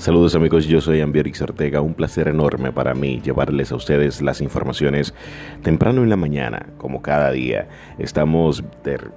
Saludos amigos, yo soy Ambierix Ortega, un placer enorme para mí llevarles a ustedes las informaciones temprano en la mañana, como cada día. Estamos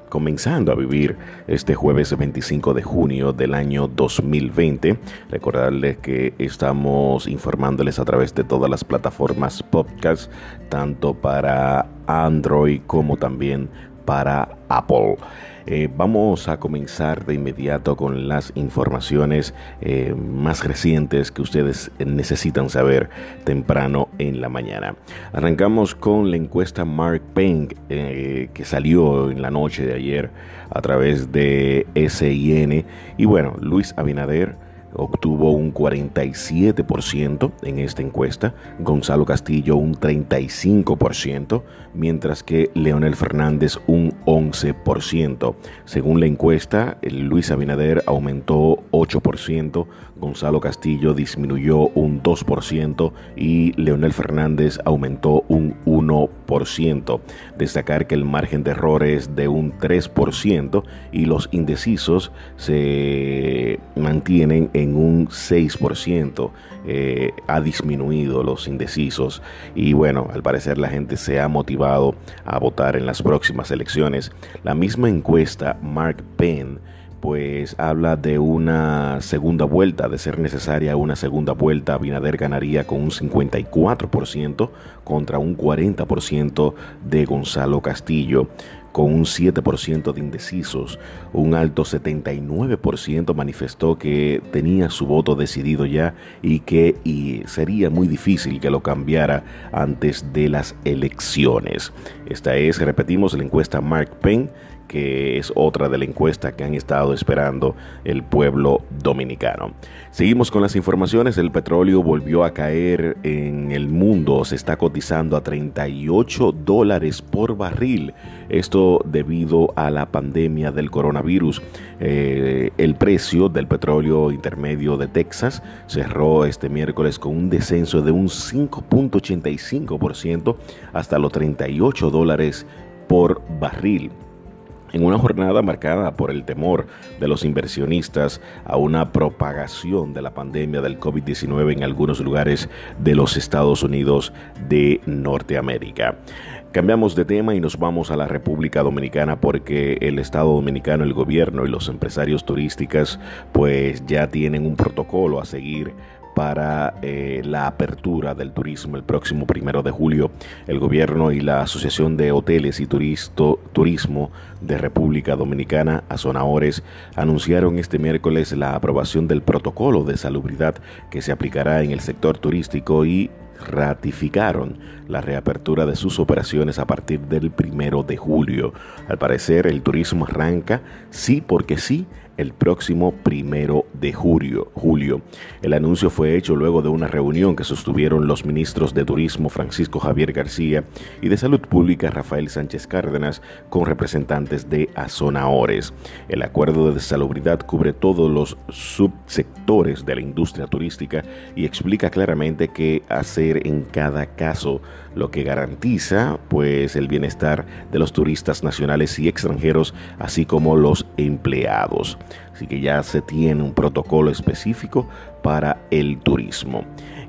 comenzando a vivir este jueves 25 de junio del año 2020. Recordarles que estamos informándoles a través de todas las plataformas podcast, tanto para Android como también para Apple. Eh, vamos a comenzar de inmediato con las informaciones eh, más recientes que ustedes necesitan saber temprano en la mañana. Arrancamos con la encuesta Mark Payne eh, que salió en la noche de ayer a través de SIN y bueno, Luis Abinader obtuvo un 47% en esta encuesta, Gonzalo Castillo un 35%, mientras que Leonel Fernández un 11%. Según la encuesta, Luis Abinader aumentó 8%, Gonzalo Castillo disminuyó un 2% y Leonel Fernández aumentó un 1%. Destacar que el margen de error es de un 3% y los indecisos se mantienen en un 6%. Eh, ha disminuido los indecisos y bueno, al parecer la gente se ha motivado a votar en las próximas elecciones. La misma encuesta Mark Penn pues habla de una segunda vuelta, de ser necesaria una segunda vuelta. Binader ganaría con un 54% contra un 40% de Gonzalo Castillo con un 7% de indecisos. Un alto 79% manifestó que tenía su voto decidido ya y que sería muy difícil que lo cambiara antes de las elecciones. Esta es, repetimos, la encuesta Mark Penn que es otra de la encuesta que han estado esperando el pueblo dominicano. Seguimos con las informaciones. El petróleo volvió a caer en el mundo. Se está cotizando a 38 dólares por barril. Esto debido a la pandemia del coronavirus. Eh, el precio del petróleo intermedio de Texas cerró este miércoles con un descenso de un 5.85% hasta los 38 dólares por barril en una jornada marcada por el temor de los inversionistas a una propagación de la pandemia del COVID-19 en algunos lugares de los Estados Unidos de Norteamérica. Cambiamos de tema y nos vamos a la República Dominicana porque el Estado Dominicano, el gobierno y los empresarios turísticos pues ya tienen un protocolo a seguir para eh, la apertura del turismo el próximo primero de julio. El gobierno y la Asociación de Hoteles y Turismo de República Dominicana, Azonahores, anunciaron este miércoles la aprobación del protocolo de salubridad que se aplicará en el sector turístico y ratificaron la reapertura de sus operaciones a partir del primero de julio. Al parecer, el turismo arranca sí porque sí el próximo primero de julio, julio. El anuncio fue hecho luego de una reunión que sostuvieron los ministros de Turismo Francisco Javier García y de Salud Pública Rafael Sánchez Cárdenas con representantes de Azonaores. El acuerdo de salubridad cubre todos los subsectores de la industria turística y explica claramente qué hacer en cada caso lo que garantiza pues el bienestar de los turistas nacionales y extranjeros, así como los empleados. Así que ya se tiene un protocolo específico para el turismo.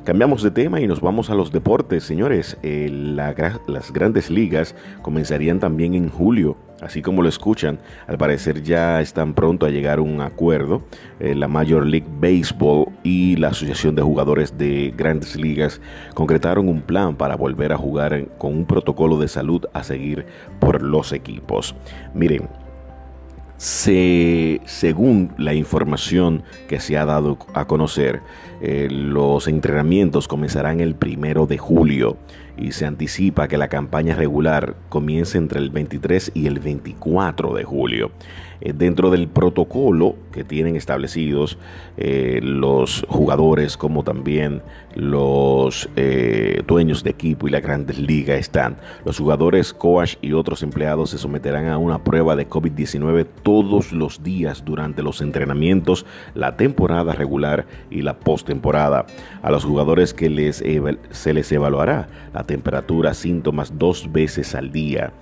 Cambiamos de tema y nos vamos a los deportes, señores. Eh, las grandes ligas comenzarían también en julio, así como lo escuchan. Al parecer ya están pronto a llegar a un acuerdo. Eh, la Major League Baseball y la Asociación de Jugadores de Grandes Ligas concretaron un plan para volver a jugar con un protocolo de salud a seguir por los equipos. Miren, se, según la información que se ha dado a conocer, eh, los entrenamientos comenzarán el primero de julio y se anticipa que la campaña regular comience entre el 23 y el 24 de julio. Eh, dentro del protocolo que tienen establecidos eh, los jugadores como también los eh, dueños de equipo y la grandes ligas están. Los jugadores, coach y otros empleados se someterán a una prueba de COVID-19 todos los días durante los entrenamientos, la temporada regular y la postemporada. A los jugadores que les se les evaluará la temperatura, síntomas dos veces al día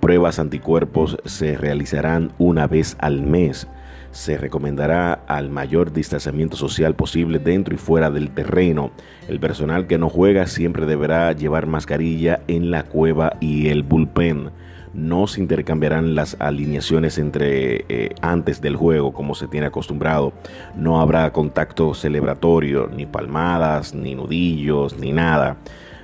pruebas anticuerpos se realizarán una vez al mes. Se recomendará al mayor distanciamiento social posible dentro y fuera del terreno. El personal que no juega siempre deberá llevar mascarilla en la cueva y el bullpen no se intercambiarán las alineaciones entre eh, antes del juego como se tiene acostumbrado. No habrá contacto celebratorio, ni palmadas, ni nudillos, ni nada.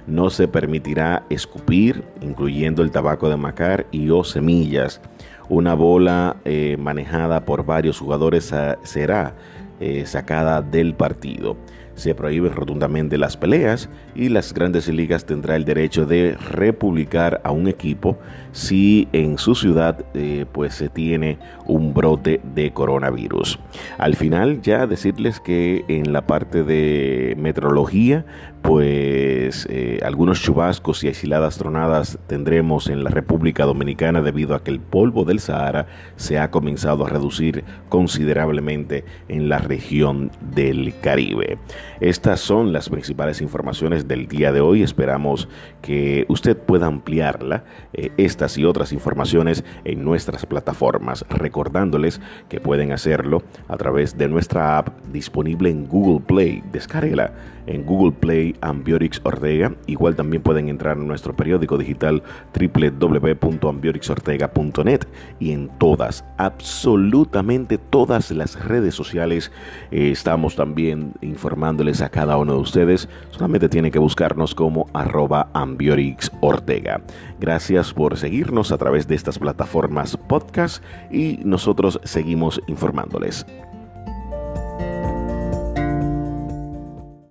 No se permitirá escupir, incluyendo el tabaco de macar y o semillas. Una bola eh, manejada por varios jugadores ah, será eh, sacada del partido se prohíben rotundamente las peleas y las grandes ligas tendrá el derecho de republicar a un equipo si en su ciudad eh, pues se tiene un brote de coronavirus. Al final ya decirles que en la parte de metrología pues eh, algunos chubascos y aisladas tronadas tendremos en la República Dominicana debido a que el polvo del Sahara se ha comenzado a reducir considerablemente en la región del Caribe. Estas son las principales informaciones del día de hoy. Esperamos que usted pueda ampliarla, eh, estas y otras informaciones en nuestras plataformas, recordándoles que pueden hacerlo a través de nuestra app disponible en Google Play. Descárguela en Google Play Ambiorix Ortega. Igual también pueden entrar en nuestro periódico digital www.ambiorixortega.net y en todas, absolutamente todas las redes sociales eh, estamos también informándoles a cada uno de ustedes. Solamente tienen que buscarnos como arroba Ambiorix Ortega. Gracias por seguirnos a través de estas plataformas podcast y nosotros seguimos informándoles.